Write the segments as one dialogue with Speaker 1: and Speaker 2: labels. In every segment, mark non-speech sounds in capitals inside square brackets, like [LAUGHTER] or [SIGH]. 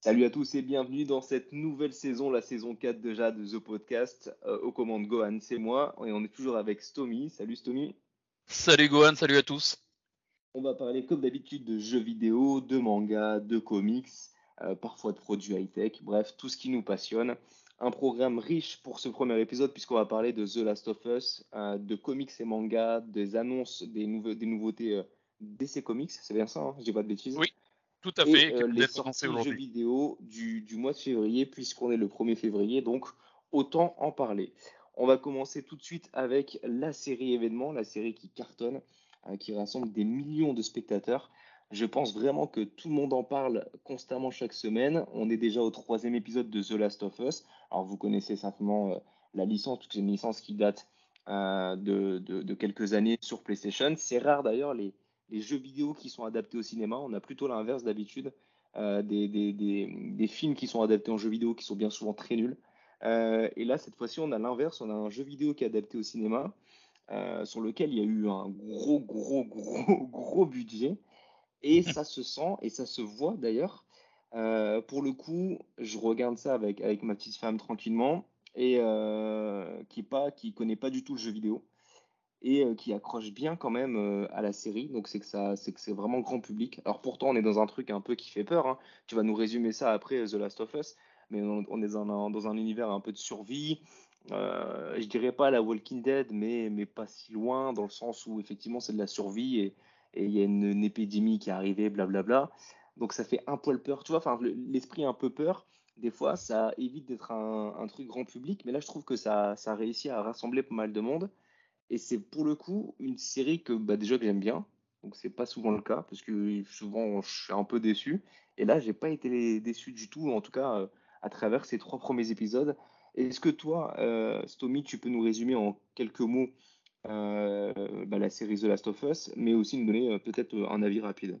Speaker 1: Salut à tous et bienvenue dans cette nouvelle saison, la saison 4 déjà de The Podcast. Euh, aux commandes Gohan, c'est moi et on est toujours avec Stomy. Salut Stomy.
Speaker 2: Salut Gohan, salut à tous.
Speaker 1: On va parler comme d'habitude de jeux vidéo, de mangas, de comics, euh, parfois de produits high-tech, bref, tout ce qui nous passionne. Un programme riche pour ce premier épisode puisqu'on va parler de The Last of Us, euh, de comics et mangas, des annonces, des, des nouveautés DC Comics, c'est bien ça, hein je dis pas de bêtises.
Speaker 2: Oui. Tout à fait.
Speaker 1: Et, euh, les sorties jeux vidéo du, du, mois de février, puisqu'on est le 1er février, donc autant en parler. On va commencer tout de suite avec la série événement, la série qui cartonne, euh, qui rassemble des millions de spectateurs. Je pense vraiment que tout le monde en parle constamment chaque semaine. On est déjà au troisième épisode de The Last of Us. Alors vous connaissez simplement euh, la licence, parce que c'est une licence qui date euh, de, quelques années sur PlayStation. C'est rare d'ailleurs les, jeux vidéo qui sont adaptés au cinéma. On a plutôt l'inverse d'habitude, euh, des, films qui sont adaptés en jeux vidéo qui sont bien souvent très nuls. Et là, cette fois-ci, on a l'inverse. On a un jeu vidéo qui est adapté au cinéma, sur lequel il y a eu un gros, gros, gros, [LAUGHS] gros budget. Et ça se sent et ça se voit d'ailleurs. Euh, pour le coup, je regarde ça avec, ma petite femme tranquillement et euh, qui pas qui connaît pas du tout le jeu vidéo et euh, qui accroche bien quand même à la série. Donc c'est que c'est vraiment grand public. Alors pourtant on est dans un truc un peu qui fait peur. Hein. Tu vas nous résumer ça après The Last of Us, mais on, est dans un, univers un peu de survie. Je dirais pas la Walking Dead, mais pas si loin dans le sens où effectivement c'est de la survie et il y a une, épidémie qui est arrivée, blablabla. Donc ça fait un poil peur, tu vois. Enfin l'esprit un peu peur. Des fois, ça évite d'être un, truc grand public, mais là, je trouve que ça, ça réussit à rassembler pas mal de monde. Et c'est pour le coup une série que bah, déjà que j'aime bien. Donc c'est pas souvent le cas parce que souvent je suis un peu déçu. Et là j'ai pas été déçu du tout, en tout cas euh, à travers ces trois premiers épisodes. Est-ce que toi, euh, Stomy, tu peux nous résumer en quelques mots euh, bah, la série The Last of Us, mais aussi nous donner euh, peut-être un avis rapide?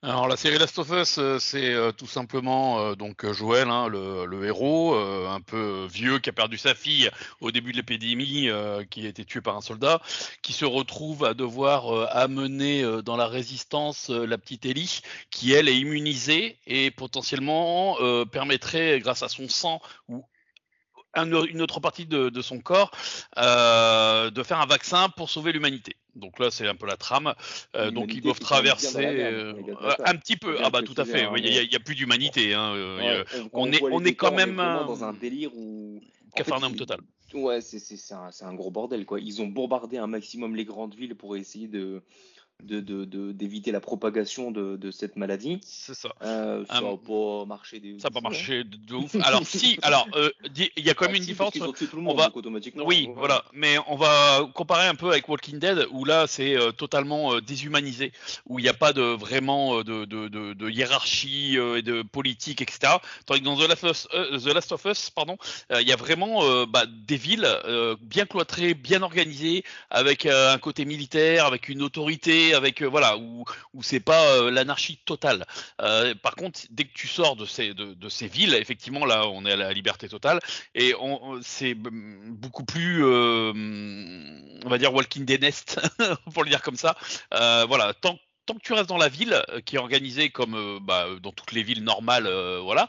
Speaker 2: Alors la série Last of Us, c'est euh, tout simplement euh, donc Joël, hein, le, héros, euh, un peu vieux, qui a perdu sa fille au début de l'épidémie, qui a été tué par un soldat, qui se retrouve à devoir amener dans la résistance la petite Ellie, qui elle est immunisée et potentiellement permettrait, grâce à son sang ou une autre partie de, de son corps, de faire un vaccin pour sauver l'humanité. Donc là, c'est un peu la trame. Euh, donc ils doivent traverser euh, un petit peu. Ah bah tout à fait. Il n'y a, a, plus d'humanité. Hein. Ouais, on, on, est, on est quand même
Speaker 1: dans un délire où.
Speaker 2: Cafarnaum total.
Speaker 1: Ouais, c'est un, un, gros bordel quoi. Ils ont bombardé un maximum les grandes villes pour essayer de d'éviter de, de, la propagation de, cette maladie.
Speaker 2: C'est ça.
Speaker 1: Euh, ça n'a um, pas marché. Des
Speaker 2: ça n'a pas marché de, de ouf. Alors si, [LAUGHS] alors il euh, y a quand même ah, une si, différence.
Speaker 1: Ils ont tué tout le monde,
Speaker 2: on va...
Speaker 1: automatiquement.
Speaker 2: Oui, ouais. voilà. Mais on va comparer un peu avec Walking Dead où là c'est euh, totalement euh, déshumanisé, où il n'y a pas de vraiment de, de hiérarchie et de politique, etc. Tandis que dans The Last of Us, The Last of Us pardon, il y a vraiment bah, des villes bien cloîtrées, bien organisées, avec un côté militaire, avec une autorité avec euh, voilà où, c'est pas euh, l'anarchie totale. Euh, par contre, dès que tu sors de ces villes, effectivement là, on est à la liberté totale et c'est beaucoup plus, euh, on va dire Walking Dead Nest [LAUGHS] pour le dire comme ça. Euh, voilà, tant que tu restes dans la ville, euh, qui est organisée comme euh, bah, dans toutes les villes normales, euh, voilà,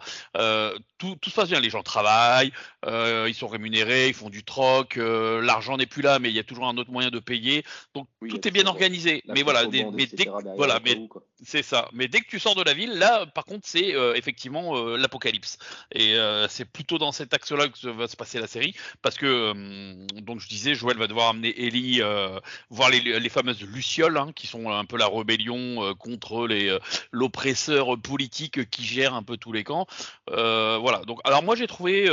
Speaker 2: tout, tout, se passe bien. Les gens travaillent, ils sont rémunérés, ils font du troc, l'argent n'est plus là, mais il y a toujours un autre moyen de payer. Donc oui, tout est bien organisé. Mais voilà, des, mais dès, voilà, mais c'est ça. Mais dès que tu sors de la ville, là, par contre, c'est effectivement l'apocalypse. Et c'est plutôt dans cet axe-là que va se passer la série, parce que donc je disais, Joël va devoir amener Ellie voir les, les fameuses lucioles, hein, qui sont un peu la rébellion euh, contre les euh, l'oppresseur politique qui gère un peu tous les camps. Euh, Donc, alors moi j'ai trouvé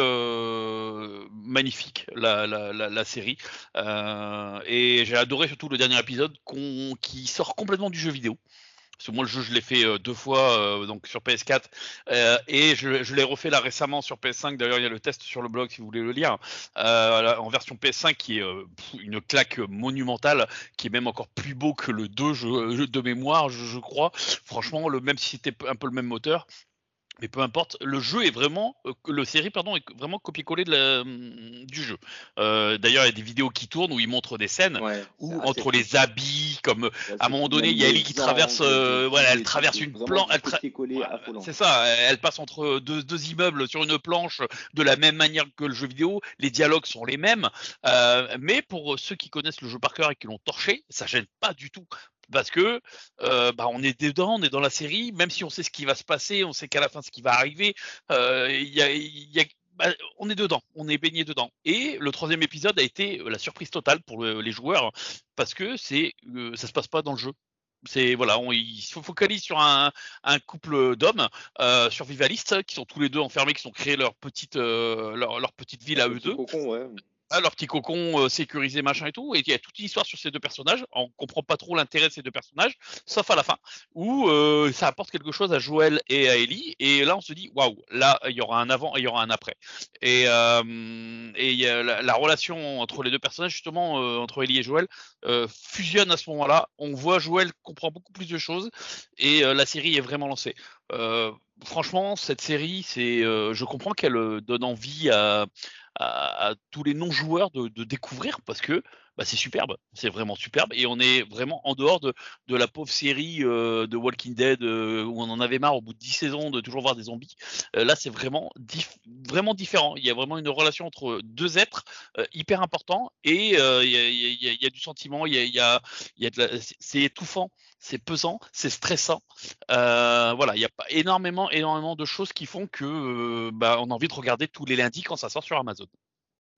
Speaker 2: magnifique la, série et j'ai adoré surtout le dernier épisode qui sort complètement du jeu vidéo. Parce que moi, le jeu, je l'ai fait euh, deux fois euh, donc sur PS4 euh, et je, l'ai refait là récemment sur PS5. D'ailleurs, il y a le test sur le blog si vous voulez le lire en version PS5 qui est une claque monumentale, qui est même encore plus beau que le 2 je, de mémoire, je, je crois. Franchement, le même si c'était un peu le même moteur, mais peu importe, le jeu est vraiment, euh, le série pardon, est vraiment copié-collé hum, du jeu. Euh, d'ailleurs, il y a des vidéos qui tournent où ils montrent des scènes où entre les habits, comme à un moment donné, il y a Ellie qui traverse, euh, voilà, elle traverse une planche, c'est ça, elle passe entre deux, deux, immeubles sur une planche de la même manière que le jeu vidéo. Les dialogues sont les mêmes, mais pour ceux qui connaissent le jeu par cœur et qui l'ont torché, ça gêne pas du tout parce que euh, bah, on est dedans, on est dans la série, même si on sait ce qui va se passer, on sait qu'à la fin ce qui va arriver, euh, y a, bah, on est dedans, on est baigné dedans. Et le troisième épisode a été la surprise totale pour les joueurs parce que c'est euh, ça se passe pas dans le jeu. C'est voilà, on, il se focalise sur un, couple d'hommes euh, survivalistes qui sont tous les deux enfermés, qui sont créés leur petite euh, leur, leur, petite ville à eux deux.
Speaker 1: ouais.
Speaker 2: Ah, leur petit cocon euh, sécurisé, machin et tout. Et il y a toute une histoire sur ces deux personnages. On comprend pas trop l'intérêt de ces deux personnages, sauf à la fin, où euh, ça apporte quelque chose à Joël et à Ellie. Et là, on se dit, waouh, là, il y aura un avant et il y aura un après. Et, euh, et la, relation entre les deux personnages, justement, euh, entre Ellie et Joël, fusionne à ce moment-là. On voit Joël comprend beaucoup plus de choses et la série est vraiment lancée. Franchement, cette série, c'est, je comprends qu'elle donne envie à tous les non-joueurs de, découvrir parce que bah, c'est superbe, c'est vraiment superbe et on est vraiment en dehors de, de la pauvre série euh, de Walking Dead euh, où on en avait marre au bout de 10 saisons de toujours voir des zombies. Euh, là, c'est vraiment vraiment différent. Il y a vraiment une relation entre deux êtres hyper important et il y a, y, y, a, du sentiment, il y a, y a, y a c'est étouffant, c'est pesant, c'est stressant. voilà, il y a pas énormément énormément de choses qui font que bah, on a envie de regarder tous les lundis quand ça sort sur Amazon.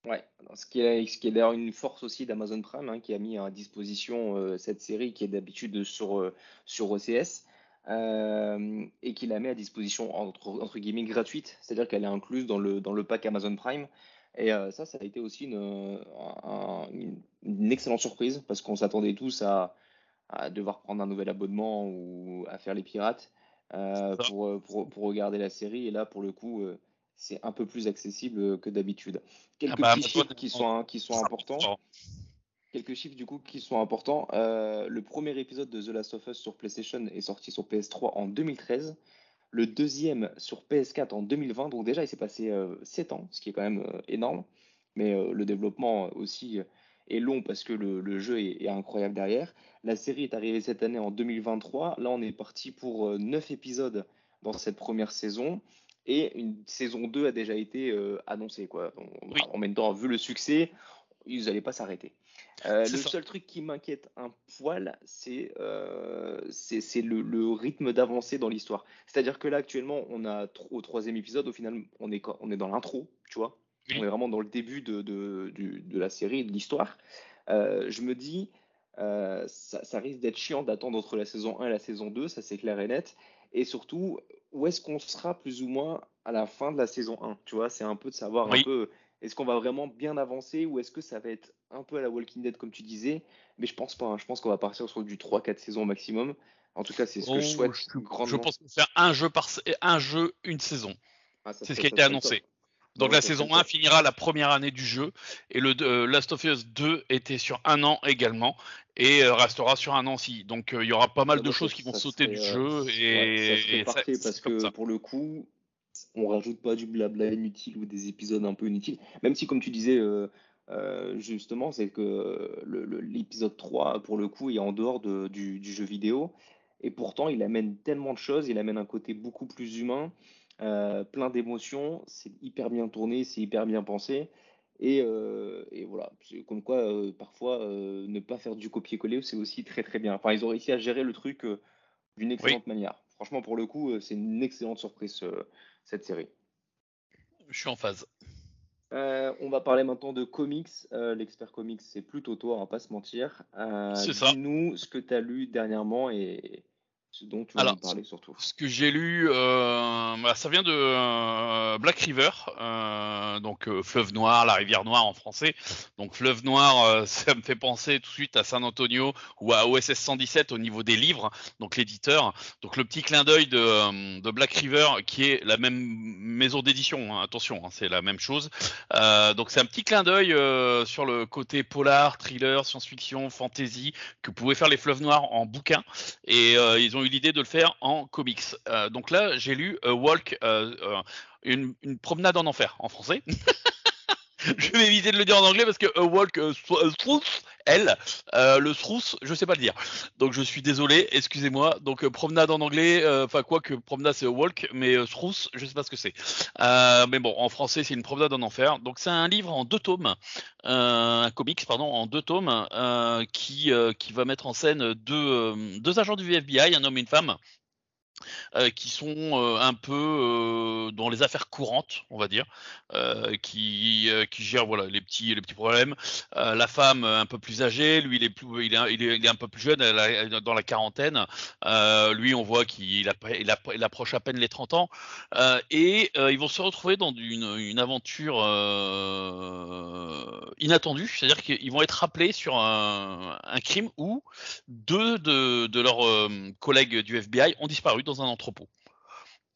Speaker 1: Ouais, ce qui est, ce qui est d'ailleurs une force aussi d'Amazon Prime, hein, qui a mis à disposition euh, cette série qui est d'habitude sur, euh, sur OCS, euh, et qui la met à disposition entre, entre guillemets gratuite, c'est-à-dire qu'elle est incluse dans le, dans le pack Amazon Prime. Et ça, ça a été aussi une, une, excellente surprise, parce qu'on s'attendait tous à, à, devoir prendre un nouvel abonnement ou à faire les pirates pour, pour, pour, regarder la série. Et là, pour le coup, c'est un peu plus accessible que d'habitude. Quelques ah bah, petits chiffres qui sont, qui sont importants. Quelques chiffres du coup qui sont importants. Euh, le premier épisode de The Last of Us sur PlayStation est sorti sur PS3 en 2013. Le deuxième sur PS4 en 2020. Donc déjà, il s'est passé 7 euh, ans, ce qui est quand même euh, énorme. Mais le développement aussi est long parce que le, jeu est, est, incroyable derrière. La série est arrivée cette année en 2023. Là, on est parti pour 9 épisodes dans cette première saison et une saison 2 a déjà été euh, annoncée. Quoi. En même temps, vu le succès, ils n'allaient pas s'arrêter. Euh, le seul truc qui m'inquiète un poil, c'est euh, le, le, rythme d'avancée dans l'histoire. C'est-à-dire que là, actuellement, on a au troisième épisode, au final, on est, on est dans l'intro, tu vois. On est vraiment dans le début de, de, de la série, de l'histoire. Je me dis, ça, ça, risque d'être chiant d'attendre entre la saison 1 et la saison 2, ça c'est clair et net. Et surtout, où est-ce qu'on sera plus ou moins à la fin de la saison 1 Tu vois, c'est un peu de savoir un peu est-ce qu'on va vraiment bien avancer ou est-ce que ça va être un peu à la Walking Dead comme tu disais? Mais je pense pas. Hein. Je pense qu'on va partir sur du 3-4 saisons maximum. En tout cas, c'est ce que je souhaite.
Speaker 2: Je, je pense faire un jeu par un jeu une saison. Ah, c'est ce qui a été annoncé. Donc la saison 1 finira la première année du jeu et le euh, Last of Us 2 était sur un an également et euh, restera sur un an aussi. Donc euh, il y aura pas mal de choses qui vont sauter du jeu et,
Speaker 1: ça parfait parce que pour le coup on rajoute pas du blabla inutile ou des épisodes un peu inutiles. Même si comme tu disais justement c'est que l'épisode 3 pour le coup est en dehors du, du jeu vidéo et pourtant il amène tellement de choses, il amène un côté beaucoup plus humain. Euh, plein d'émotions, c'est hyper bien tourné, c'est hyper bien pensé. Et, euh, et voilà, comme quoi euh, parfois ne pas faire du copier-coller, c'est aussi très très bien. Enfin, ils ont réussi à gérer le truc d'une excellente manière. Franchement, pour le coup, c'est une excellente surprise cette série.
Speaker 2: Je suis en phase.
Speaker 1: on va parler maintenant de comics. L'expert comics, c'est plutôt toi, on va pas se mentir. c'est ça. Dis-nous ce que tu as lu dernièrement et, dont tu Alors, parler surtout.
Speaker 2: Ce que j'ai lu, euh, bah, ça vient de euh, Black River, euh, donc fleuve noir, la rivière noire en français. Donc fleuve noir, [LAUGHS] ça me fait penser tout de suite à San Antonio ou à OSS 117 au niveau des livres, donc l'éditeur. Donc le petit clin d'œil de, de, Black River, qui est la même maison d'édition. Hein, attention, hein, c'est la même chose. donc c'est un petit clin d'œil sur le côté polar, thriller, science-fiction, fantasy que pouvaient faire les fleuves noirs en bouquin. Et ils ont ont eu l'idée de le faire en comics. donc là, j'ai lu Walk, une, une, promenade en enfer en français. [LAUGHS] [LAUGHS] je vais éviter de le dire en anglais parce que a walk, uh, elle, euh, le Struss, je sais pas le dire. Donc je suis désolé, excusez-moi. Donc euh, promenade en anglais, euh, enfin quoi que promenade c'est a walk, mais Struss, je sais pas ce que c'est. mais bon, en français c'est une promenade en enfer. Donc c'est un livre en deux tomes, un comics pardon, en deux tomes qui qui va mettre en scène deux deux agents du FBI, un homme et une femme, euh, qui sont euh, un peu euh, dans les affaires courantes, on va dire, qui, gèrent voilà les petits les petits problèmes. la femme un peu plus âgée, lui il est plus il est, un peu plus jeune, elle dans la quarantaine. lui on voit qu'il il, approche à peine les 30 ans et ils vont se retrouver dans une, aventure inattendue, c'est-à-dire qu'ils vont être rappelés sur un, crime où deux de, de leurs collègues du FBI ont disparu dans un entrepôt.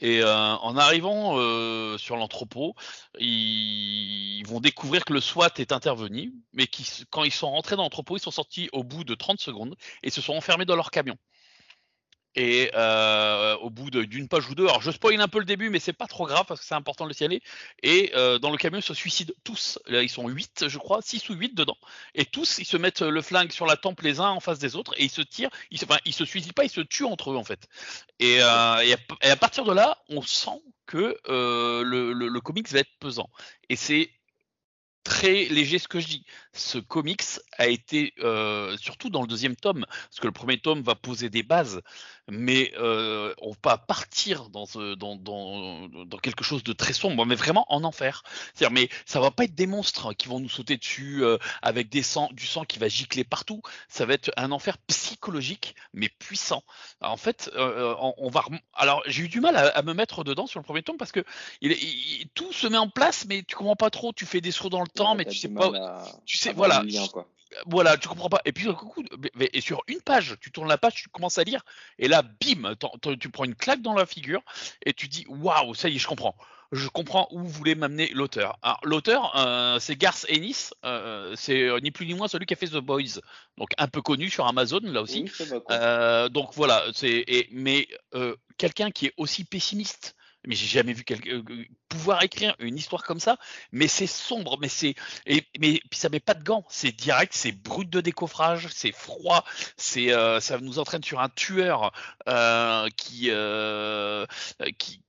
Speaker 2: Et euh, en arrivant euh, sur l'entrepôt, ils, vont découvrir que le SWAT est intervenu, mais qui, quand ils sont rentrés dans l'entrepôt, ils sont sortis au bout de 30 secondes et se sont enfermés dans leur camion. Et euh, au bout d'une page ou deux, alors je spoil un peu le début, mais c'est pas trop grave parce que c'est important de le signaler. Et euh, dans le camion, ils se suicident tous. Là, ils sont 8, je crois, 6 ou 8 dedans. Et tous, ils se mettent le flingue sur la tempe les uns en face des autres et ils se tirent. Ils enfin, ils se suicident pas, ils se tuent entre eux en fait. Et, euh, à, partir de là, on sent que le, le comics va être pesant. Et c'est très léger ce que je dis. Ce comics a été, euh, surtout dans le deuxième tome, parce que le premier tome va poser des bases, mais euh, on va partir dans, quelque chose de très sombre, mais vraiment en enfer. C'est-à-dire, mais ça va pas être des monstres qui vont nous sauter dessus euh, avec du sang qui va gicler partout. Ça va être un enfer psychologique, mais puissant. en fait, euh, on, va. Alors, j'ai eu du mal à, me mettre dedans sur le premier tome parce que tout se met en place, mais tu comprends pas trop. Tu fais des sauts dans le temps, mais tu sais pas. Tu sais, voilà. Voilà, tu comprends pas. Et puis, et sur une page, tu tournes la page, tu commences à lire, et là, bim, tu prends une claque dans la figure, et tu dis, waouh, ça y est, je comprends. Je comprends où voulait m'amener l'auteur. Alors, l'auteur, euh, c'est Garth Ennis, euh, c'est euh, ni plus ni moins celui qui a fait The Boys, donc un peu connu sur Amazon, là aussi. donc voilà, c'est, mais quelqu'un qui est aussi pessimiste mais j'ai jamais vu quelqu'un euh, pouvoir écrire une histoire comme ça. Mais c'est sombre, mais c'est et mais puis ça met pas de gants, c'est direct, c'est brut de décoffrage, c'est froid, c'est euh, ça nous entraîne sur un tueur euh, qui, euh, qui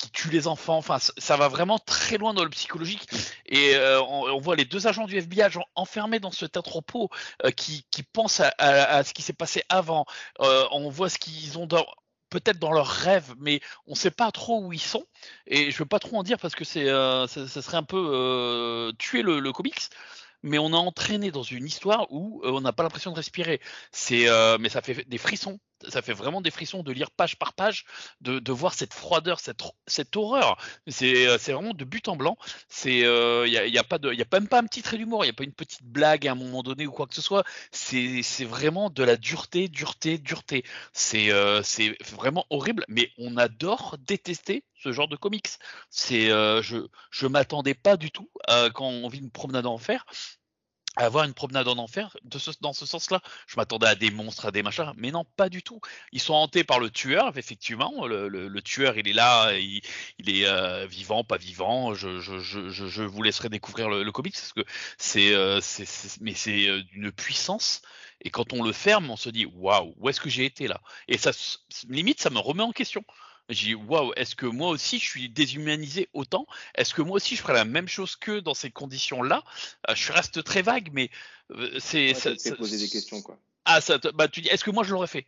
Speaker 2: qui tue les enfants. Enfin, ça va vraiment très loin dans le psychologique. Et euh, on, on, voit les deux agents du FBI enfermés dans cet entrepôt euh, qui, qui pensent à, à, à, ce qui s'est passé avant. Euh, on voit ce qu'ils ont dans, peut-être dans leurs rêves, mais on ne sait pas trop où ils sont. Et je veux pas trop en dire parce que c'est, euh, ça, serait un peu euh, tuer le, comics. Mais on a entraîné dans une histoire où euh, on n'a pas l'impression de respirer. Mais ça fait des frissons ça fait vraiment des frissons de lire page par page, de, de voir cette froideur, cette, cette horreur. C'est, euh, vraiment de but en blanc. Il euh, y, a, y, a, pas de, y a même pas un petit trait d'humour, il y a pas une petite blague à un moment donné ou quoi que ce soit. C'est, vraiment de la dureté, dureté, dureté. C'est, euh, c'est vraiment horrible, mais on adore détester ce genre de comics. Euh, je, je m'attendais pas du tout quand on vit une promenade en avoir une promenade en enfer dans ce sens-là. Je m'attendais à des monstres, à des machins, mais non, pas du tout. Ils sont hantés par le tueur, effectivement. Le, tueur, il est là, il, est euh, vivant, pas vivant. Je, je, je, je, vous laisserai découvrir le, le comics parce que c'est, euh, mais c'est euh, d'une puissance. Et quand on le ferme, on se dit waouh, où est-ce que j'ai été là? Et ça, limite, ça me remet en question. J'ai dit waouh, est-ce que moi aussi je suis déshumanisé autant? Est-ce que moi aussi je ferais la même chose que dans ces conditions-là? Euh, Je reste très vague, mais euh, c'est.
Speaker 1: ça, ça, poser des questions quoi.
Speaker 2: Ah, ça, bah tu dis, est-ce que moi je l'aurais fait?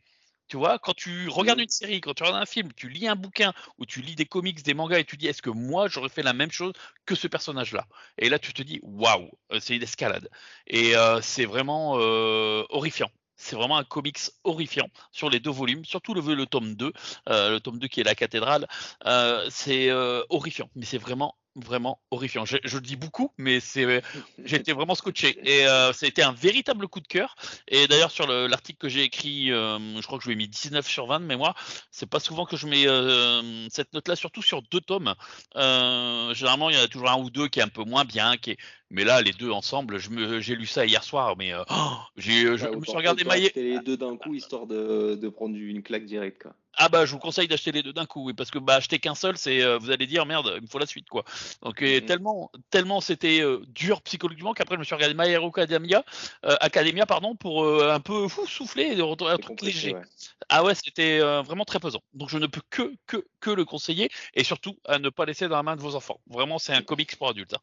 Speaker 2: Tu vois, quand tu regardes une série, quand tu regardes un film, tu lis un bouquin ou tu lis des comics, des mangas et tu dis est-ce que moi j'aurais fait la même chose que ce personnage-là? Et là tu te dis waouh, euh, c'est une escalade. Et euh, c'est vraiment euh, horrifiant. C'est vraiment un comics horrifiant sur les deux volumes, surtout le, tome 2, euh, le tome 2 qui est la cathédrale. Euh, c'est euh, horrifiant, mais c'est vraiment vraiment horrifiant. Je, le dis beaucoup, mais c'est, été vraiment scotché. Et euh, ça a été un véritable coup de cœur. Et d'ailleurs, sur le- l'article que j'ai écrit, euh, je crois que je lui ai mis 19 sur 20 de mémoire. C'est pas souvent que je mets euh, cette note-là, surtout sur deux tomes. Euh, généralement, il y en a toujours un ou deux qui est un peu moins bien. Qui est... Mais là, les deux ensemble, j'ai lu ça hier soir, mais euh, oh, j'ai, je, je me suis regardé mailler.
Speaker 1: les deux d'un coup histoire de, de prendre une claque directe. Quoi.
Speaker 2: Ah bah je vous conseille d'acheter les deux d'un coup, oui, parce que bah acheter qu'un seul, c'est euh, vous allez dire merde, il me faut la suite quoi. Donc euh,
Speaker 1: Mhm.
Speaker 2: tellement tellement c'était euh, dur psychologiquement qu'après je me suis regardé My Hero Academia, euh, Academia pardon, pour euh, un peu fou souffler un truc léger.
Speaker 1: ouais.
Speaker 2: Ah ouais, c'était euh, vraiment très pesant. Donc je ne peux que que que le conseiller et surtout à ne pas laisser dans la main de vos enfants. Vraiment, c'est un comics pour adultes. hein.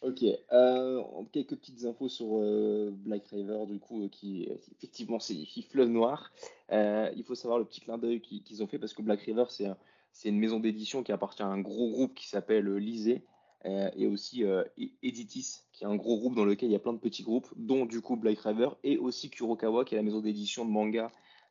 Speaker 1: Ok, euh, quelques petites infos sur euh, Black River, du coup, euh, qui euh, effectivement signifie fleuve noir. Il faut savoir le petit clin d'œil qu'ils ont fait parce que Black River, c'est un- c'est une maison d'édition qui appartient à un gros groupe qui s'appelle Lisée et aussi E- Editis, qui est un gros groupe dans lequel il y a plein de petits groupes, dont du coup Black River et aussi Kurokawa, qui est la maison d'édition de manga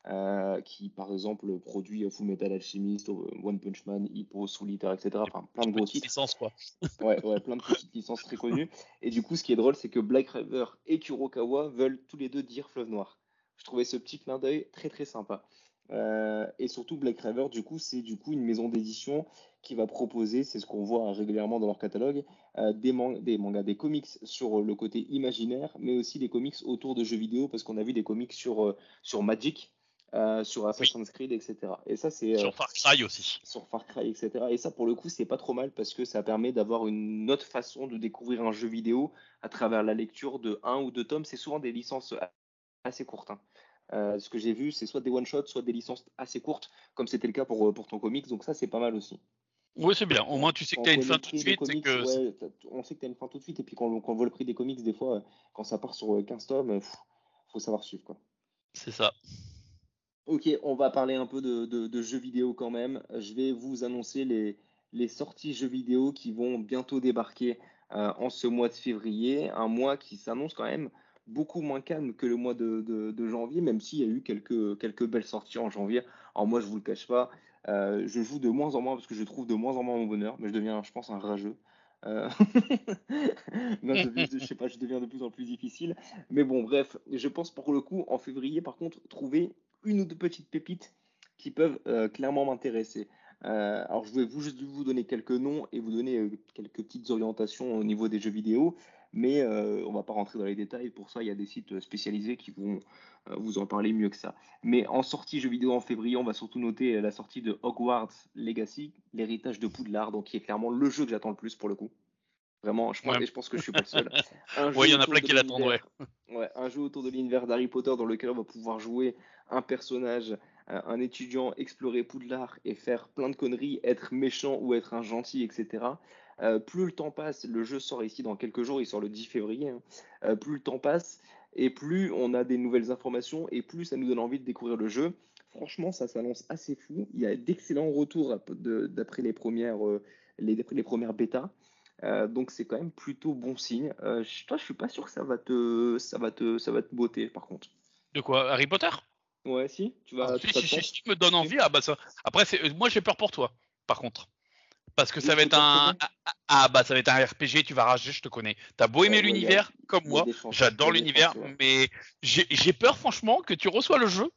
Speaker 1: euh, qui, par exemple, produit Full Metal Alchemist, euh, One Punch Man, Hippo, etc. Enfin, plein de gros
Speaker 2: Petite
Speaker 1: titres.
Speaker 2: licence quoi. [LAUGHS]
Speaker 1: Ouais, ouais, plein de petites licences très connues. Et du coup, ce qui est drôle, c'est que Black River et Kurokawa veulent tous les deux dire Fleuve Noir. Je trouvais ce petit clin d'œil très très sympa. Euh, et surtout, Black River, du coup, c'est du coup une maison d'édition qui va proposer, c'est ce qu'on voit régulièrement dans leur catalogue, euh, des, man- des mangas, des comics sur le côté imaginaire, mais aussi des comics autour de jeux vidéo, parce qu'on a vu des comics sur, euh, sur Magic, euh, sur Assassin's Creed, etc. Et ça, c'est euh,
Speaker 2: Sur Far Cry aussi.
Speaker 1: sur Far Cry, etc. Et ça, pour le coup, c'est pas trop mal parce que ça permet d'avoir une autre façon de découvrir un jeu vidéo à travers la lecture de un ou deux tomes. C'est souvent des licences assez courtes. hein. Euh, ce que j'ai vu, c'est soit des one-shots, soit des licences assez courtes, comme c'était le cas pour, pour ton comics. Donc ça, c'est pas mal aussi.
Speaker 2: Oui, c'est bien. Au moins tu sais que t'as
Speaker 1: on
Speaker 2: une fin tout de suite, c'est
Speaker 1: comics,
Speaker 2: que
Speaker 1: ouais, t'as- on sait que tu as une fin tout de suite. Et puis quand, quand on voit le prix des comics, des fois, quand ça part sur euh, 15 tomes, pff, faut savoir suivre. quoi.
Speaker 2: c'est ça.
Speaker 1: Ok, on va parler un peu de, jeux vidéo quand même. Je vais vous annoncer les, sorties jeux vidéo qui vont bientôt débarquer euh, en ce mois de février. Un mois qui s'annonce quand même beaucoup moins calme que le mois de, janvier, même s'il y a eu quelques, belles sorties en janvier. Alors moi, je vous le cache pas, euh, je joue de moins en moins parce que je trouve de moins en moins mon bonheur, mais je deviens, je pense, un rageux. Euh, [LAUGHS] je, je sais pas, je deviens de plus en plus difficile. Mais bon, bref, je pense pour le coup, en février, par contre, trouver une ou deux petites pépites qui peuvent euh, clairement m'intéresser. Euh, alors, je vais vous, juste vous donner quelques noms et vous donner euh, quelques petites orientations au niveau des jeux vidéo, mais on va pas rentrer dans les détails. Pour ça, il y a des sites spécialisés qui vont vous en parler mieux que ça. Mais en sortie jeux vidéo en février, on va surtout noter la sortie de Hogwarts Legacy, l'héritage de Poudlard, donc qui est clairement le jeu que j'attends le plus pour le coup. Vraiment, je pense,
Speaker 2: Ouais.
Speaker 1: et je pense que je suis pas le seul. [LAUGHS]
Speaker 2: Ouais, il y en a plein qui l'attendent, [LAUGHS] ouais.
Speaker 1: un jeu autour de l'univers d'Harry Potter dans lequel on va pouvoir jouer un personnage, euh, un étudiant, explorer Poudlard et faire plein de conneries, être méchant ou être un gentil, etc. Euh, plus le temps passe, le jeu sort ici dans quelques jours, il sort le 10 février. hein. Euh, plus le temps passe et plus on a des nouvelles informations et plus ça nous donne envie de découvrir le jeu. Franchement, ça s'annonce assez fou. Il y a d'excellents retours d'après les premières, euh, les premières bêtas. Euh, donc c'est quand même plutôt bon signe. Euh, je- toi, je suis pas sûr que ça va te, ça va te, ça va te botter par contre.
Speaker 2: De quoi? Harry Potter?
Speaker 1: Ouais, si, tu vas,
Speaker 2: Ah,
Speaker 1: tu
Speaker 2: si, si, si, tu me donnes envie, ah bah ça. Après, c'est- euh, moi j'ai peur pour toi, par contre. Parce que ça va être un. Ah, ah, bah ça va être un RPG, tu vas rager, je te connais. T'as beau aimer
Speaker 1: Ouais,
Speaker 2: l'univers, comme moi, j'adore l'univers,
Speaker 1: ouais.
Speaker 2: mais j'ai j'ai peur franchement que tu reçois le jeu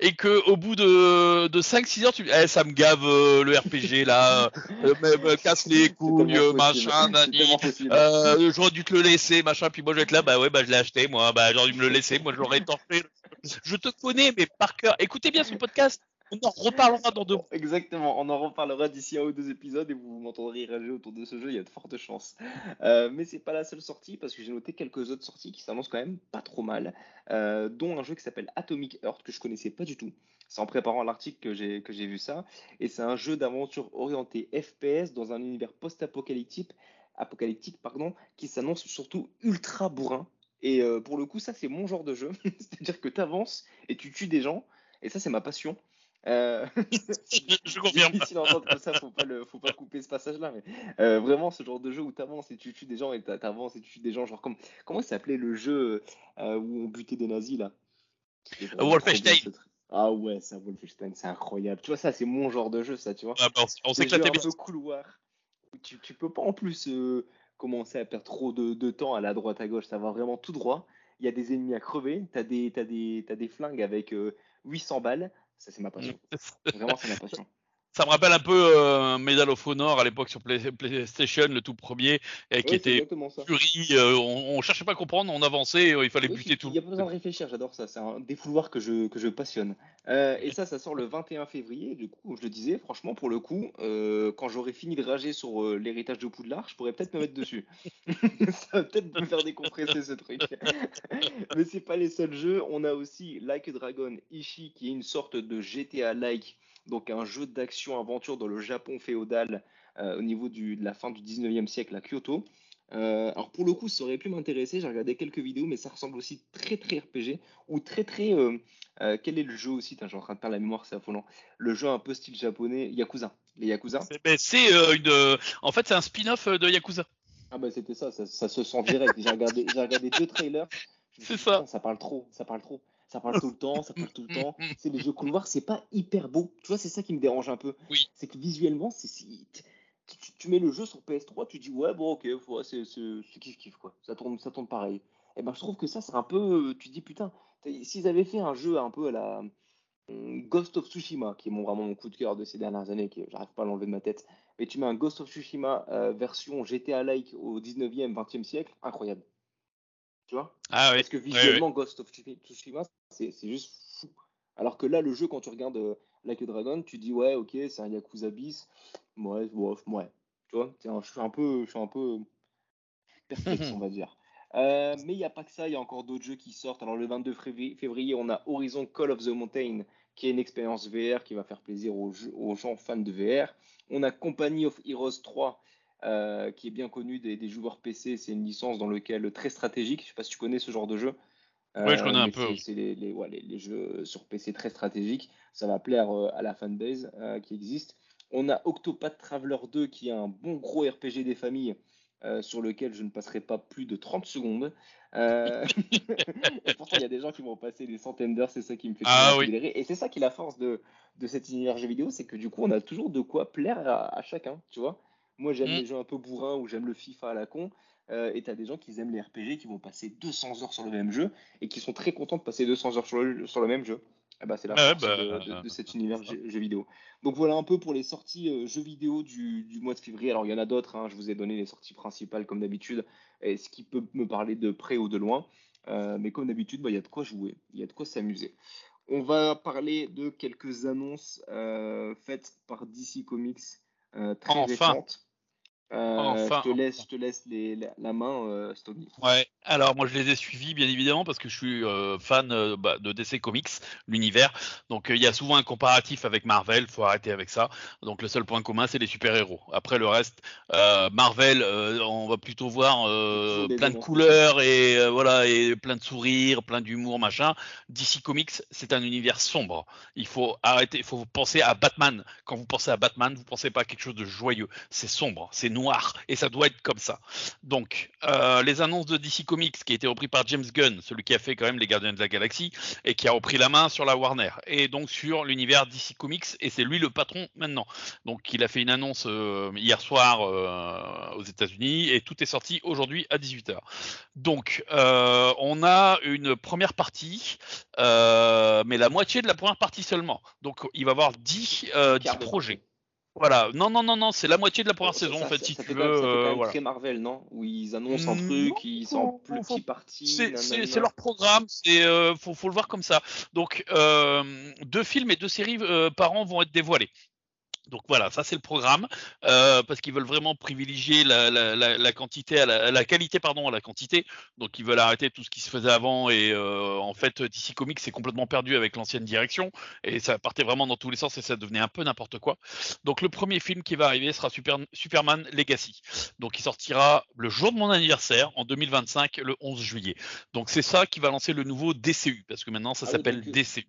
Speaker 2: et que au bout de, de 5-6 heures, tu eh, ça me gave euh, le RPG là, [LAUGHS] euh, me, me casse les couilles, euh, machin, [LAUGHS] nani. Euh, j'aurais dû te le laisser, machin, puis moi je vais être là, bah ouais, bah je l'ai acheté, moi, bah j'aurais dû me le laisser, moi je l'aurais torché. Je te connais, mais par cœur. Écoutez bien ce podcast, on en reparlera dans deux mois.
Speaker 1: Exactement, on en reparlera d'ici un ou deux épisodes et vous m'entendrez rager autour de ce jeu, il y a de fortes chances. Euh, mais c'est pas la seule sortie parce que j'ai noté quelques autres sorties qui s'annoncent quand même pas trop mal, euh, dont un jeu qui s'appelle Atomic Heart que je connaissais pas du tout. C'est en préparant l'article que j'ai vu ça et c'est un jeu d'aventure orienté FPS dans un univers post-apocalyptique apocalyptique pardon, qui s'annonce surtout ultra bourrin. Et euh, pour le coup, ça c'est mon genre de jeu, [LAUGHS] c'est-à-dire que tu avances et tu tues des gens et ça c'est ma passion. Euh,
Speaker 2: Je, [LAUGHS] [LAUGHS] je confirme.
Speaker 1: Difficile comme ça, faut pas, le, faut pas couper ce passage-là. Mais euh, vraiment, ce genre de jeu où tu avances et tu tues des gens et t'a- t'avances et tu tues des gens, genre comme. Comment s'appelait le jeu euh, où on butait des nazis là? Vraiment
Speaker 2: Wolfenstein.
Speaker 1: bien. Ah ouais, ça, Wolfenstein, c'est incroyable. Tu vois, ça, c'est mon genre de jeu, ça, tu vois.
Speaker 2: Ah, bah, on,
Speaker 1: un
Speaker 2: s'éclatait bien.
Speaker 1: peu couloir. tu, tu peux pas en plus euh, commencer à perdre trop de, de temps à la droite à gauche. Ça va vraiment tout droit. Il y a des ennemis à crever. T'as des, des, flingues avec euh, 800 balles. Ça, c'est ma passion. [LAUGHS] Vraiment, c'est ma passion.
Speaker 2: Ça me rappelle un peu euh, Medal of Honor à l'époque sur Play- PlayStation, le tout premier, et qui était furie. euh, on, on cherchait pas à comprendre, on avançait, euh, il fallait
Speaker 1: Oui,
Speaker 2: buter tout.
Speaker 1: Il n'y a pas besoin de réfléchir, j'adore ça. C'est un défouloir que je, que je passionne. Euh, et ça, ça sort le 21 février. Du coup, je le disais, franchement, pour le coup, quand j'aurai fini de rager sur l'héritage de Poudlard, je pourrais peut-être me mettre dessus. [LAUGHS] ça va peut-être me faire décompresser ce truc. [LAUGHS] Mais c'est pas les seuls jeux. On a aussi Like a Dragon Ishi, qui est une sorte de GTA-like, donc un jeu d'action-aventure dans le Japon féodal euh, au niveau du, de la fin du 19e siècle à Kyoto. Euh, alors pour le coup, ça aurait pu m'intéresser. J'ai regardé quelques vidéos, mais ça ressemble aussi très très RPG ou très très. euh, quel est le jeu aussi? Tain, Je suis en train de perdre la mémoire, c'est affolant. Le jeu un peu style japonais, Yakuza. Les Yakuza.
Speaker 2: C'est ben, une. En fait, c'est un spin-off de Yakuza.
Speaker 1: Ah bah c'était ça, ça, ça se sent direct. J'ai regardé, regardé deux trailers. [LAUGHS]
Speaker 2: C'est ça.
Speaker 1: ça parle trop, ça parle trop. Ça parle tout le temps, ça parle tout le [LAUGHS] temps. C'est les jeux couloirs, c'est pas hyper beau. Tu vois, c'est ça qui me dérange un peu.
Speaker 2: Oui.
Speaker 1: C'est que visuellement, c'est si- tu, mets le jeu sur PS3, tu dis ouais bon ok, ouais, c'est kiff kiff quoi. Ça tourne, ça tourne pareil. Et ben je trouve que ça c'est un peu, tu te dis putain, s'ils avaient fait un jeu un peu à la hum, Ghost of Tsushima, qui est mon, vraiment mon coup de cœur de ces dernières années, que j'arrive pas à l'enlever de ma tête. Mais tu mets un Ghost of Tsushima euh, version GTA-like au 19e, 20e siècle, incroyable. Tu vois
Speaker 2: Ah oui.
Speaker 1: Parce que visuellement, Ghost of Tsushima, c'est c'est juste fou. Alors que là, le jeu, quand tu regardes euh, Like a Dragon, tu dis ouais, ok, c'est un Yakuza bis. Ouais, ouais, ouais. Tu vois, je suis un peu, je suis un peu perplexe, on va dire. Euh, mais il n'y a pas que ça, il y a encore d'autres jeux qui sortent. Alors le 22 février, février, on a Horizon Call of the Mountain, qui est une expérience VR qui va faire plaisir aux, jeux- aux gens fans de VR. On a Company of Heroes 3, euh, qui est bien connu des, des joueurs PC. C'est une licence dans laquelle très stratégique. Je sais pas si tu connais ce genre de jeu.
Speaker 2: Ouais, je connais un peu,
Speaker 1: c'est-
Speaker 2: oui.
Speaker 1: Les, les- ouais, les- les jeux sur PC très stratégiques. Ça va plaire euh, à la fanbase euh, qui existe. On a Octopath Traveler 2 qui est un bon gros RPG des familles euh, sur lequel je ne passerai pas plus de 30 secondes. Euh, [LAUGHS] et pourtant, il y a des gens qui vont passer des centaines d'heures, c'est ça qui me fait
Speaker 2: Ah oui.
Speaker 1: Et c'est ça qui est la force de, de cet univers jeu vidéo, c'est que du coup, on a toujours de quoi plaire à, à chacun, tu vois. Moi, j'aime
Speaker 2: Mm.
Speaker 1: les jeux un peu bourrins ou j'aime le FIFA à la con. euh, et t'as des gens qui aiment les RPG, qui vont passer 200 heures sur le même jeu et qui sont très contents de passer 200 heures sur le, sur le même jeu. Ah bah, c'est la
Speaker 2: Ouais,
Speaker 1: force
Speaker 2: bah,
Speaker 1: de, de- de cet univers jeu, jeu vidéo. Donc voilà un peu pour les sorties euh, jeux vidéo du, du mois de février. Alors il y en a d'autres, hein, je vous ai donné les sorties principales comme d'habitude, et ce qui peut me parler de près ou de loin. Euh, mais comme d'habitude, bah, il y a de quoi jouer, il y a de quoi s'amuser. On va parler de quelques annonces euh, faites par DC Comics très
Speaker 2: Enfin.
Speaker 1: récentes. Euh,
Speaker 2: Enfin,
Speaker 1: je te laisse,
Speaker 2: enfin.
Speaker 1: je te laisse les- la, la main, euh, Stony.
Speaker 2: Ouais, alors moi je les ai suivis bien évidemment parce que je suis euh, fan euh, bah, de DC Comics, l'univers. Donc il y a souvent un comparatif avec Marvel, faut arrêter avec ça. Donc le seul point commun c'est les super-héros. Après le reste, Marvel, on va plutôt voir plein de couleurs et voilà et plein de sourires, plein d'humour machin. DC Comics c'est un univers sombre. Il faut arrêter, il faut penser à Batman. Quand vous pensez à Batman, vous pensez pas à quelque chose de joyeux. C'est sombre, c'est noir et ça doit être comme ça. Donc, euh, les annonces de DC Comics qui a été repris par James Gunn, celui qui a fait quand même les Gardiens de la Galaxie et qui a repris la main sur la Warner et donc sur l'univers DC Comics et c'est lui le patron maintenant. Donc, il a fait une annonce euh, hier soir euh, aux États-Unis et tout est sorti aujourd'hui à 18h. Donc, on a une première partie, mais la moitié de la première partie seulement. Donc, il va y avoir 10, euh, 10
Speaker 1: Quart de
Speaker 2: projets. Voilà, non, non, non, non, c'est la moitié de la première
Speaker 1: Ça-
Speaker 2: saison
Speaker 1: ça-
Speaker 2: en fait,
Speaker 1: ça-
Speaker 2: si
Speaker 1: ça
Speaker 2: tu
Speaker 1: fait
Speaker 2: veux.
Speaker 1: quand même- ça fait quand même
Speaker 2: voilà.
Speaker 1: très Marvel, non? Où ils annoncent un
Speaker 2: Non,
Speaker 1: truc, ils sont en petits parties.
Speaker 2: C'est leur programme, c'est euh, faut, faut le voir comme ça. Donc euh, deux films et deux séries euh, par an vont être dévoilés. Donc voilà, ça c'est le programme euh, parce qu'ils veulent vraiment privilégier la, la, la, la quantité à la, la qualité pardon à la quantité. Donc ils veulent arrêter tout ce qui se faisait avant et euh, en fait DC Comics s'est complètement perdu avec l'ancienne direction et ça partait vraiment dans tous les sens et ça devenait un peu n'importe quoi. Donc le premier film qui va arriver sera Super, Superman Legacy. Donc il sortira le jour de mon anniversaire en 2025 le 11 juillet. Donc c'est ça qui va lancer le nouveau DCU parce que maintenant ça
Speaker 1: Ah
Speaker 2: s'appelle
Speaker 1: euh,
Speaker 2: DCU.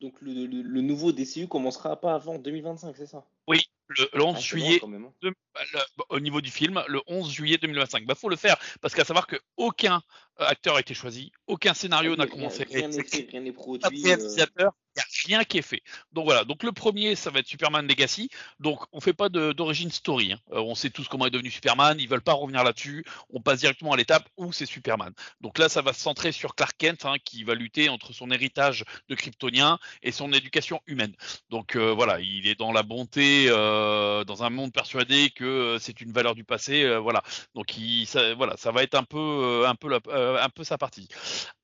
Speaker 1: Donc le, le- le nouveau DCU commencera pas avant 2025, c'est ça?
Speaker 2: Oui, le, le 11
Speaker 1: Ah,
Speaker 2: juillet
Speaker 1: loin quand même, hein.
Speaker 2: de- bah, le- bah, au niveau du film, le 11 juillet 2025. Bah, faut le faire parce qu'à savoir que aucun acteur a été choisi, aucun scénario n'a commencé.
Speaker 1: Rien n'est fait, rien n'est produit. euh,
Speaker 2: il n'y a rien qui est fait. Donc voilà, donc le premier, ça va être Superman Legacy. Donc on fait pas d'origine story. hein. Euh, on sait tous comment est devenu Superman, ils veulent pas revenir là-dessus. On passe directement à l'étape où c'est Superman. Donc là, ça va se centrer sur Clark Kent, hein, qui va lutter entre son héritage de Kryptonien et son éducation humaine. Donc euh, voilà, il est dans la bonté, euh, dans un monde persuadé que euh, c'est une valeur du passé. euh, voilà, donc il, ça, voilà, ça va être un peu, euh, un peu, la- euh, un peu sa partie.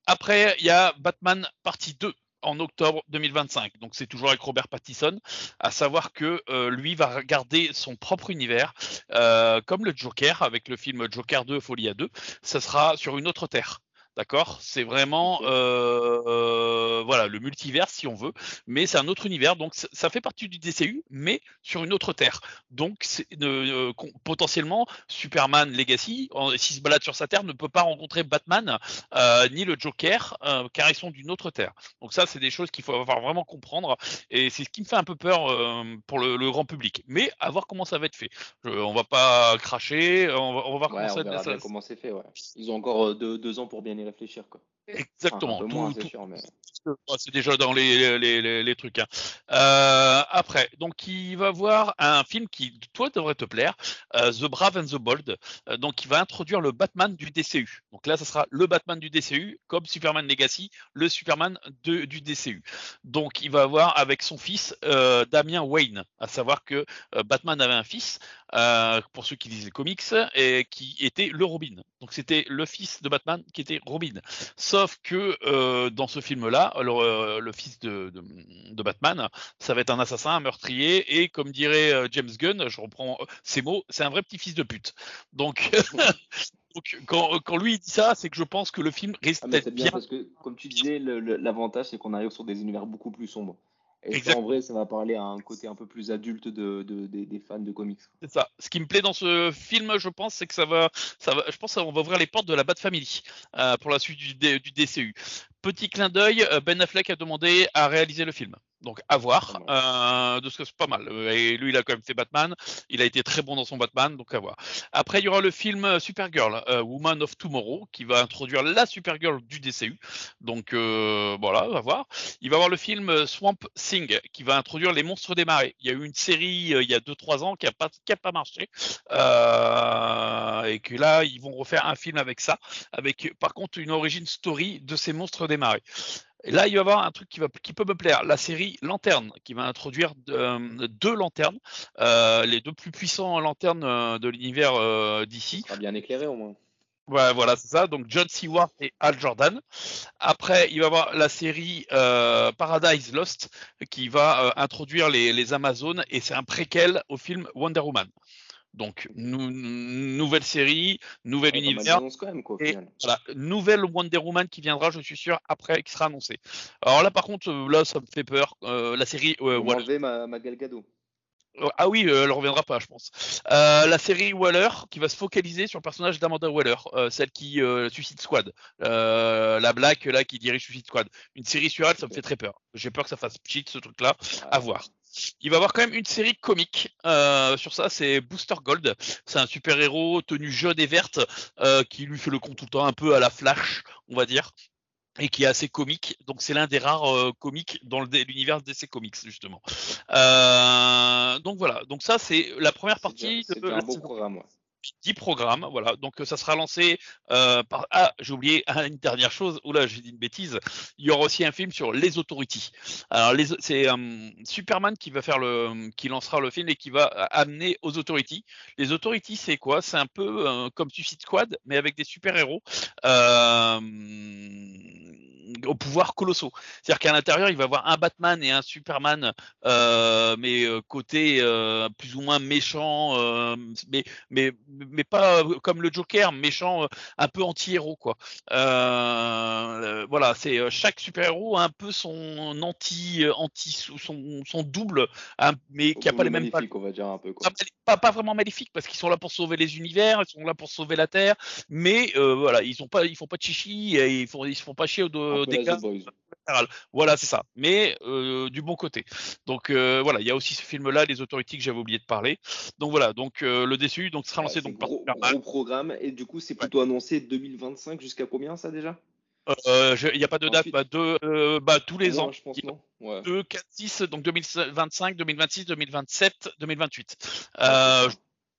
Speaker 2: Après, il y a Batman partie 2 en octobre 2025. Donc c'est toujours avec Robert Pattinson, à savoir que euh, lui va garder son propre univers, euh, comme le Joker avec le film Joker 2 Folie à 2. Ça sera sur une autre terre. D'accord? C'est vraiment euh, euh, voilà le multivers si on veut, mais c'est un autre univers, donc ça- fait partie du DCU, mais sur une autre terre. Donc euh, con- potentiellement Superman Legacy, s'il se balade sur sa terre, ne peut pas rencontrer Batman euh, ni le Joker, euh, car ils sont d'une autre terre. Donc ça, c'est des choses qu'il faut avoir vraiment comprendre, et c'est ce qui me fait un peu peur euh, pour le, le grand public. Mais à voir comment ça va être fait. Je- on va pas cracher, on va, on va voir
Speaker 1: Ouais,
Speaker 2: comment ça,
Speaker 1: comment c'est fait. Ouais. Ils ont encore euh, deux, deux ans pour bien y réfléchir. Quoi.
Speaker 2: Exactement.
Speaker 1: c'est mais...
Speaker 2: Déjà dans les, les, les, les trucs. hein. Euh, après, donc il va voir un film qui, toi, devrait te plaire, euh, The Brave and the Bold. Euh, donc il va introduire le Batman du DCU. Donc là, ça sera le Batman du DCU, comme Superman Legacy, le Superman de, du DCU. Donc il va avoir avec son fils Damien Wayne, à savoir que Batman avait un fils, pour ceux qui lisent les comics, et qui était le Robin. Donc c'était le fils de Batman qui était Robin. Sauf que euh, dans ce film-là, le, euh, le fils de, de, de Batman, ça va être un assassin, un meurtrier, et comme dirait euh, James Gunn, je reprends ses mots, c'est un vrai petit fils de pute. Donc, [LAUGHS] donc, quand, quand lui dit ça, c'est que je pense que le film risque
Speaker 1: Ah,
Speaker 2: d'être
Speaker 1: bien
Speaker 2: bien.
Speaker 1: parce que, comme tu disais, l'avantage, c'est qu'on arrive sur des univers beaucoup plus sombres. Et ça, en vrai, ça va parler à un côté un peu plus adulte de, de- des- des fans de comics.
Speaker 2: C'est ça. Ce qui me plaît dans ce film, je pense, c'est que ça va, ça va, je pense qu'on va ouvrir les portes de la Bat Family euh, pour la suite du, du DCU. Petit clin d'œil, euh, Ben Affleck a demandé à réaliser le film. Donc à voir, euh, de ce que c'est pas mal. Euh, Et lui, il a quand même fait Batman. Il a été très bon dans son Batman, donc à voir. Après, il y aura le film euh, Supergirl, euh, Woman of Tomorrow, qui va introduire la Supergirl du DCU. Donc euh, voilà, à voir. Il va y avoir le film Swamp Thing, qui va introduire les monstres des marais. Il y a eu une série il y a 2-3 ans qui a pas, qui a pas marché. Et que là, ils vont refaire un film avec ça, avec par contre une origin story de ces monstres des marais. Et là, il va y avoir un truc qui, va, qui peut me plaire, la série Lanterne, qui va introduire euh, deux lanternes, euh, les deux plus puissants lanternes euh, de l'univers euh, d'ici.
Speaker 1: Sera bien éclairé au moins.
Speaker 2: Ouais, voilà, c'est ça. Donc John Stewart et Al Jordan. Après, il va y avoir la série euh, Paradise Lost qui va introduire les, les Amazones et c'est un préquel au film Wonder Woman. Donc nou- nouvelle série, nouvel
Speaker 1: Ouais, mal
Speaker 2: univers.
Speaker 1: quand même, quoi, au
Speaker 2: Et
Speaker 1: final.
Speaker 2: voilà, nouvelle Wonder Woman qui viendra, je suis sûr, après, qui sera annoncée. Alors là, par contre, euh, là, ça me fait peur. Euh, la série, euh, Waller-
Speaker 1: ma, ma
Speaker 2: euh, Ah oui, euh, elle reviendra pas, je pense. La série Waller qui va se focaliser sur le personnage d'Amanda Waller, celle qui Suicide Squad, la black là qui dirige Suicide Squad. Une série sur elle, ça me fait très peur. J'ai peur que ça fasse cheat ce truc-là. À voir. Il va y avoir quand même une série comique euh, sur ça, c'est Booster Gold. C'est un super-héros tenu jaune et verte euh, qui lui fait le con tout le temps un peu à la Flash, on va dire. Et qui est assez comique, donc c'est l'un des rares euh, comiques dans l'univers DC Comics justement. Euh, donc voilà, donc ça c'est la première partie
Speaker 1: C'est un beau programme. Ouais.
Speaker 2: 10 programmes, voilà. Donc euh, ça sera lancé euh, par. Ah, j'ai oublié [LAUGHS] une dernière chose. Oula, j'ai dit une bêtise. Il y aura aussi un film sur les authorities. Alors les, c'est euh, Superman qui va faire le, qui lancera le film et qui va euh, amener aux authorities. Les authorities, c'est quoi? C'est un peu euh, comme Suicide Squad, mais avec des super héros. Au pouvoir colossaux. C'est-à-dire qu'à l'intérieur, il va avoir un Batman et un Superman, euh, mais euh, côté euh, plus ou moins méchant, euh, mais mais mais pas comme le Joker, méchant, un peu anti-héros quoi. Voilà, c'est chaque super-héros a un peu son anti, anti son, son double, hein, mais qui a pas les mêmes
Speaker 1: Maléfique, on va dire un peu. Quoi.
Speaker 2: pas, pas, pas vraiment maléfiques parce qu'ils sont là pour sauver les univers, ils sont là pour sauver la Terre, mais voilà, ils pas, ils font pas de chichi, et ils font, ils se font pas chier dégâts. Voilà, c'est ça. Mais du bon côté. Donc voilà, il y a aussi ce film-là, les autorités que j'avais oublié de parler. Donc voilà, donc le déçu, donc sera lancé donc
Speaker 1: gros, gros programme et du coup c'est plutôt annoncé 2025 jusqu'à combien ça déjà?
Speaker 2: Il n'y a pas de date, bah, de, bah, tous les ans. Je pense, non ouais. 2, 4, 6, donc 2025, 2026, 2027, 2028.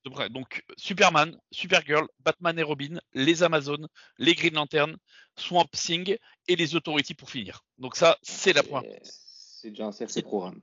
Speaker 2: Donc Superman, Supergirl, Batman et Robin, les Amazones, les Green Lantern, Swamp Thing et les Authorities pour finir. Donc ça, c'est la première.
Speaker 1: C'est déjà un sacré programme.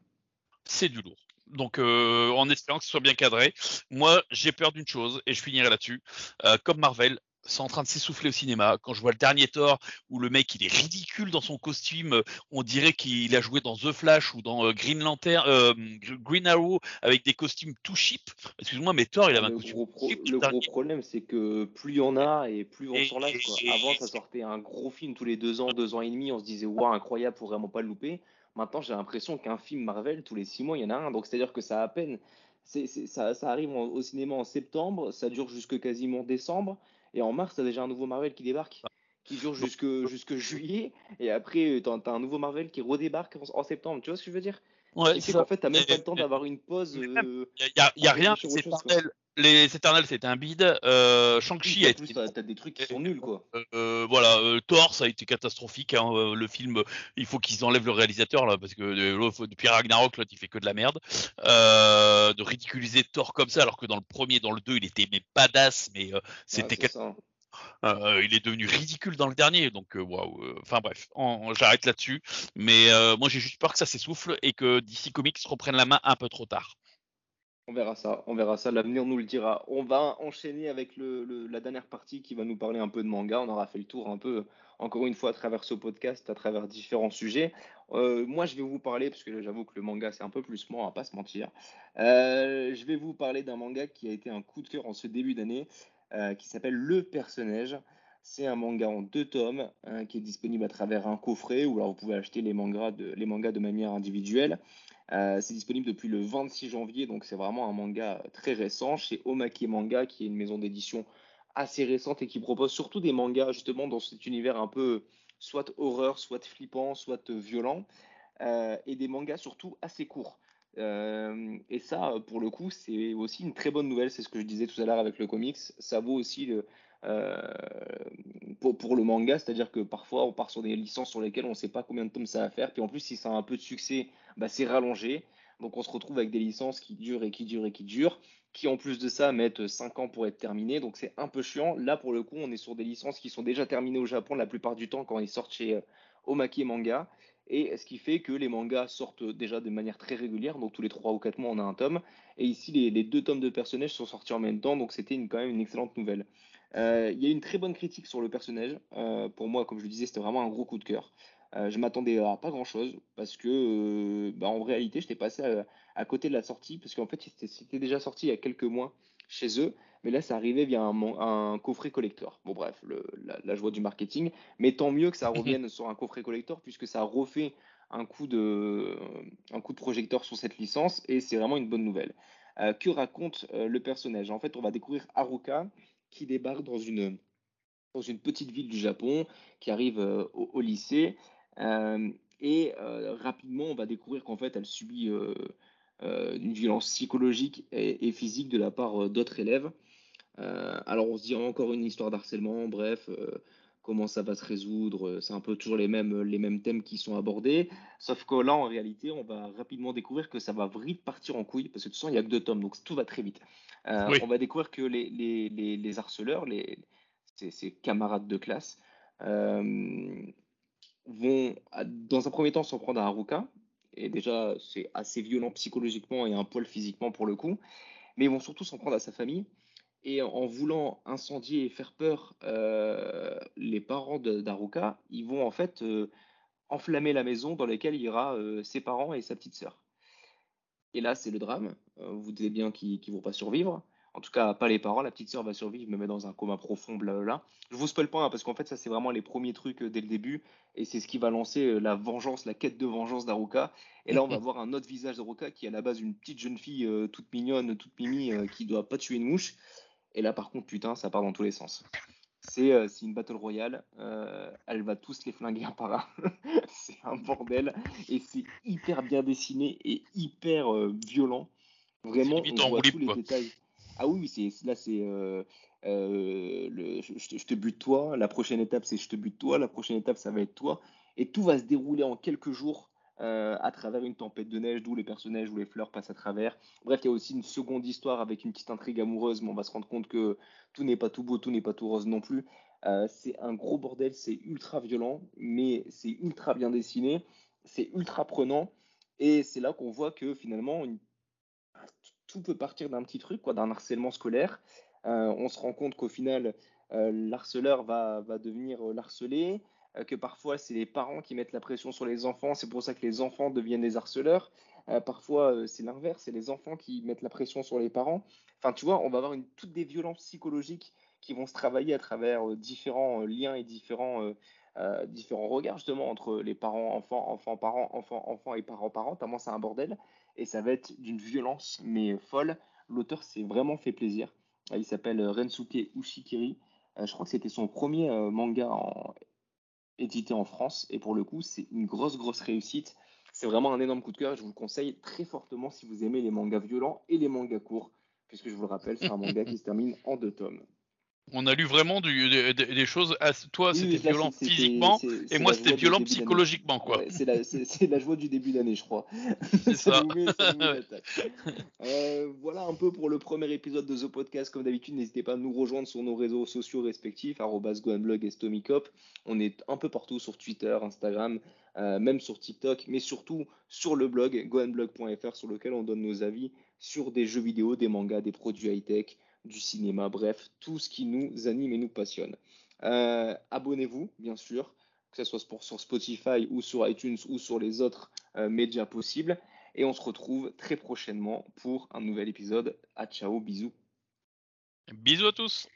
Speaker 2: C'est du lourd. Donc, euh, en espérant que ce soit bien cadré. Moi, j'ai peur d'une chose, et je finirai là-dessus. Euh, comme Marvel, c'est en train de s'essouffler au cinéma. Quand je vois le dernier Thor où le mec il est ridicule dans son costume, euh, on dirait qu'il a joué dans The Flash ou dans euh, Green Lantern, euh, Green Arrow avec des costumes tout cheap. Excuse-moi, mais Thor il avait un costume.
Speaker 1: le gros problème c'est que plus il y en a et plus on s'en lasse. Avant ça sortait un gros film tous les deux ans, deux ans et demi, on se disait waouh incroyable, faut vraiment pas le louper. Maintenant j'ai l'impression qu'un film Marvel tous les six mois il y en a un, donc c'est à dire que ça a à peine. ça, ça, arrive au cinéma en septembre, ça dure jusque quasiment décembre. Et en mars, t'as déjà un nouveau Marvel qui débarque, qui dure jusque, jusque juillet. Et après, t'as as un nouveau Marvel qui redébarque en, septembre. Tu vois ce que je veux dire?
Speaker 2: Ouais, c'est
Speaker 1: qu'en fait, t'as même pas le temps d'avoir une pause. Il
Speaker 2: euh, y, a, rien. C'est les Éternels, c'était un bide. Euh, Shang-Chi
Speaker 1: a été. T'as des trucs qui sont nuls, quoi.
Speaker 2: Euh, euh, voilà, Thor, ça a été catastrophique. Hein, le film, il faut qu'ils enlèvent le réalisateur, là, parce que depuis Ragnarok, là, il fait que de la merde. de ridiculiser Thor comme ça, alors que dans le premier, dans le 2, il était mais badass, mais c'était. Il est devenu ridicule dans le dernier, donc waouh. Enfin bref, j'arrête là-dessus. Mais moi j'ai juste peur que ça s'essouffle et que DC Comics reprenne la main un peu trop tard.
Speaker 1: On verra ça, on verra ça, l'avenir nous le dira. On va enchaîner avec la dernière partie qui va nous parler un peu de manga. On aura fait le tour un peu, encore une fois, à travers ce podcast, à travers différents sujets. Euh, moi, je vais vous parler, parce que j'avoue que le manga, c'est un peu plus moi, va pas se mentir. Euh, je vais vous parler d'un manga qui a été un coup de cœur en ce début d'année, euh, qui s'appelle Le Personnage. C'est un manga en deux tomes hein, qui est disponible à travers un coffret ou alors vous pouvez acheter les mangas de, manière individuelle. Euh, c'est disponible depuis le 26 janvier, donc c'est vraiment un manga très récent chez Omake Manga, qui est une maison d'édition assez récente et qui propose surtout des mangas justement dans cet univers un peu soit horreur, soit flippant, soit violent, euh, et des mangas surtout assez courts. Euh, et ça, pour le coup, c'est aussi une très bonne nouvelle. C'est ce que je disais tout à l'heure avec le comics. Ça vaut aussi euh, pour, le manga, c'est-à-dire que parfois on part sur des licences sur lesquelles on ne sait pas combien de tomes ça va faire, puis en plus si ça a un peu de succès, bah, c'est rallongé, donc on se retrouve avec des licences qui durent et qui durent et qui durent, qui en plus de ça mettent 5 ans pour être terminées, donc c'est un peu chiant. Là pour le coup on est sur des licences qui sont déjà terminées au Japon la plupart du temps quand ils sortent chez euh, Omaki Manga, et ce qui fait que les mangas sortent déjà de manière très régulière, donc tous les 3 ou 4 mois on a un tome, et ici les, deux tomes de personnages sont sortis en même temps, donc c'était quand même une excellente nouvelle. Euh, il y a une très bonne critique sur le personnage. Euh, pour moi, comme je le disais, c'était vraiment un gros coup de cœur. Euh, je m'attendais à pas grand chose parce que, bah, en réalité, j'étais passé à, côté de la sortie parce qu'en fait, c'était déjà sorti il y a quelques mois chez eux, mais là, ça arrivait via un, coffret collector. Bon, bref, la, joie du marketing, mais tant mieux que ça [LAUGHS] revienne sur un coffret collector puisque ça refait un coup de, un coup de projecteur sur cette licence et c'est vraiment une bonne nouvelle. que raconte le personnage? En fait, on va découvrir Haruka, qui débarque dans une, dans une petite ville du Japon, qui arrive euh, au, lycée. Euh, et euh, rapidement, on va découvrir qu'en fait, elle subit une violence psychologique et, physique de la part d'autres élèves. Alors, on se dit encore une histoire d'harcèlement, bref comment ça va se résoudre. C'est un peu toujours les mêmes, les mêmes thèmes qui sont abordés. Sauf que là, en réalité, on va rapidement découvrir que ça va vite partir en couille, parce que de toute façon, il n'y a que deux tomes, donc tout va très vite. Euh, on va découvrir que les, les, les, harceleurs, les, ces, camarades de classe, euh, vont, dans un premier temps, s'en prendre à Haruka. Et déjà, c'est assez violent psychologiquement et un poil physiquement pour le coup. Mais ils vont surtout s'en prendre à sa famille et en voulant incendier et faire peur euh, les parents d'Aruka, ils vont en fait euh, enflammer la maison dans laquelle il y aura euh, ses parents et sa petite sœur. Et là, c'est le drame. vous vous dites bien qu'ils ne vont pas survivre. En tout cas, pas les parents. La petite sœur va survivre, met dans un coma profond, blablabla. Je vous spoil pas, hein, parce qu'en fait, ça, c'est vraiment les premiers trucs dès le début. Et c'est ce qui va lancer la vengeance, la quête de vengeance d'Aruka. Et là, on va [LAUGHS] voir un autre visage d'Aruka qui est à la base une petite jeune fille toute mignonne, toute mimi, qui doit pas tuer une mouche. Et là, par contre, putain, ça part dans tous les sens. C'est une battle royale. elle va tous les flinguer un par un. [LAUGHS] c'est un bordel. Et c'est hyper bien dessiné et hyper violent. Vraiment, on voit tous les détails. Ah oui, c'est là c'est euh, euh, je, te, bute toi. La prochaine étape c'est je te bute toi. La prochaine étape ça va être toi. Et tout va se dérouler en quelques jours euh, à travers une tempête de neige d'où les personnages ou les fleurs passent à travers. Bref, il y a aussi une seconde histoire avec une petite intrigue amoureuse, mais on va se rendre compte que tout n'est pas tout beau, tout n'est pas tout rose non plus. c'est un gros bordel, c'est ultra violent, mais c'est ultra bien dessiné, c'est ultra prenant. Et c'est là qu'on voit que finalement, tout peut partir d'un petit truc, quoi, d'un harcèlement scolaire. Euh, on se rend compte qu'au final, euh, l'harceleur va, devenir euh, l'harcelé, que parfois c'est les parents qui mettent la pression sur les enfants, c'est pour ça que les enfants deviennent les harceleurs. parfois c'est l'inverse, c'est les enfants qui mettent la pression sur les parents. Enfin, tu vois, on va avoir une, toutes des violences psychologiques qui vont se travailler à travers différents liens et différents, différents regards justement entre les parents, enfants, enfants, parents, enfants, enfants et parents, parents. Tellement c'est un bordel et ça va être d'une violence mais folle. L'auteur s'est vraiment fait plaisir. Euh, il s'appelle euh, Rensuke Ushikiri. Euh, je crois que c'était son premier manga édité en France et pour le coup c'est une grosse grosse réussite. C'est vraiment un énorme coup de cœur. Je vous le conseille très fortement si vous aimez les mangas violents et les mangas courts, puisque je vous le rappelle, c'est un manga qui se termine en deux tomes.
Speaker 2: On a lu vraiment des choses. toi, c'était violent physiquement, et moi, c'était violent psychologiquement, quoi.
Speaker 1: c'est la, joie du début d'année, je crois. [LAUGHS] C'est [LAUGHS] ça. [LAUGHS] Euh, voilà un peu pour le premier épisode de The Podcast. Comme d'habitude, n'hésitez pas à nous rejoindre sur nos réseaux sociaux respectifs, @goanblog et Stomicop. On est un peu partout sur Twitter, Instagram, euh, même sur TikTok, mais surtout sur le blog goanblog.fr, sur lequel on donne nos avis sur des jeux vidéo, des mangas, des produits high-tech du cinéma, bref, tout ce qui nous anime et nous passionne. Euh, abonnez-vous, bien sûr, que ce soit sur Spotify ou sur iTunes ou sur les autres euh, médias possibles. Et on se retrouve très prochainement pour un nouvel épisode. À ciao, bisous.
Speaker 2: Bisous à tous.